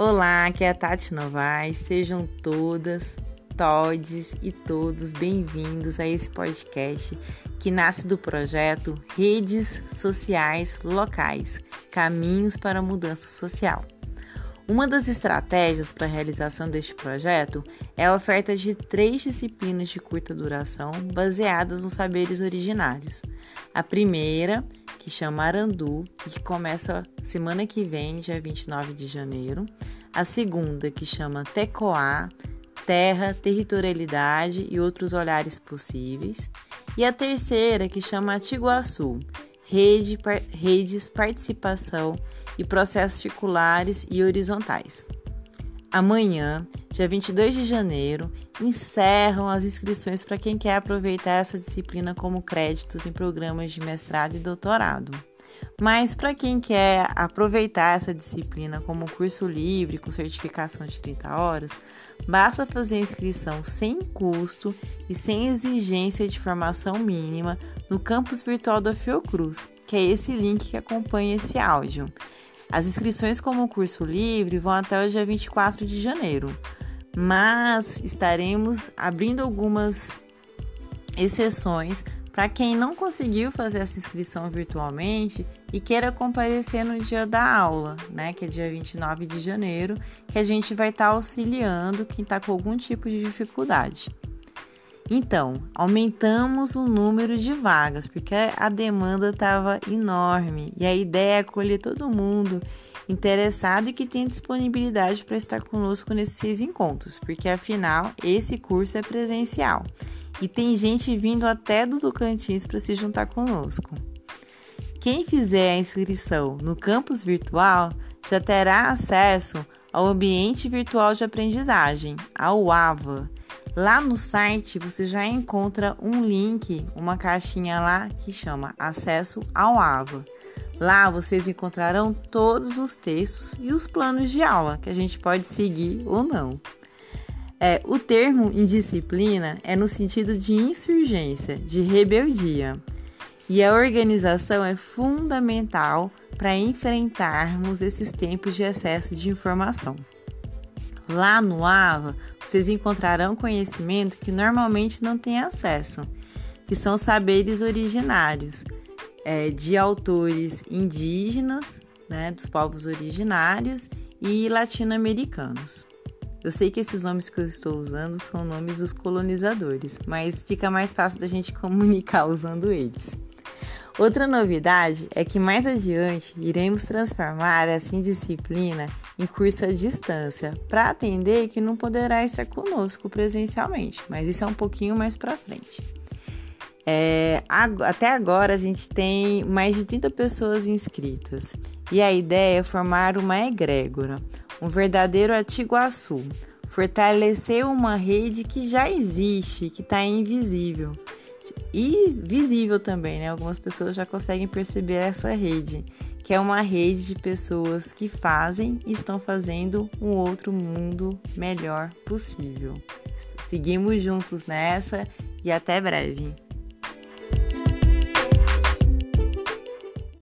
Olá, aqui é a Tati Novaes. Sejam todas, todes e todos bem-vindos a esse podcast que nasce do projeto Redes Sociais Locais Caminhos para a Mudança Social. Uma das estratégias para a realização deste projeto é a oferta de três disciplinas de curta duração baseadas nos saberes originários. A primeira, que chama Arandu e que começa semana que vem, dia 29 de janeiro. A segunda, que chama Tecoá, Terra, Territorialidade e Outros Olhares Possíveis. E a terceira, que chama Atiguaçu, Rede, par, Redes, Participação e processos circulares e horizontais. Amanhã, dia 22 de janeiro, encerram as inscrições para quem quer aproveitar essa disciplina como créditos em programas de mestrado e doutorado. Mas para quem quer aproveitar essa disciplina como curso livre com certificação de 30 horas, basta fazer a inscrição sem custo e sem exigência de formação mínima no campus virtual da Fiocruz, que é esse link que acompanha esse áudio. As inscrições como curso livre vão até o dia 24 de janeiro, mas estaremos abrindo algumas exceções para quem não conseguiu fazer essa inscrição virtualmente e queira comparecer no dia da aula, né, que é dia 29 de janeiro, que a gente vai estar tá auxiliando quem está com algum tipo de dificuldade. Então, aumentamos o número de vagas, porque a demanda estava enorme. E a ideia é acolher todo mundo interessado e que tem disponibilidade para estar conosco nesses encontros, porque afinal esse curso é presencial. E tem gente vindo até do Tocantins para se juntar conosco. Quem fizer a inscrição no campus virtual já terá acesso ao ambiente virtual de aprendizagem, ao AVA Lá no site você já encontra um link, uma caixinha lá que chama Acesso ao AVA. Lá vocês encontrarão todos os textos e os planos de aula que a gente pode seguir ou não. É, o termo indisciplina é no sentido de insurgência, de rebeldia. E a organização é fundamental para enfrentarmos esses tempos de excesso de informação. Lá no AVA, vocês encontrarão conhecimento que normalmente não têm acesso, que são saberes originários é, de autores indígenas, né, dos povos originários e latino-americanos. Eu sei que esses nomes que eu estou usando são nomes dos colonizadores, mas fica mais fácil da gente comunicar usando eles. Outra novidade é que mais adiante iremos transformar essa indisciplina em curso à distância para atender que não poderá estar conosco presencialmente, mas isso é um pouquinho mais para frente. É, até agora a gente tem mais de 30 pessoas inscritas e a ideia é formar uma egrégora, um verdadeiro Atiguaçu, fortalecer uma rede que já existe, que está invisível e visível também, né? Algumas pessoas já conseguem perceber essa rede, que é uma rede de pessoas que fazem e estão fazendo um outro mundo melhor possível. Seguimos juntos nessa e até breve.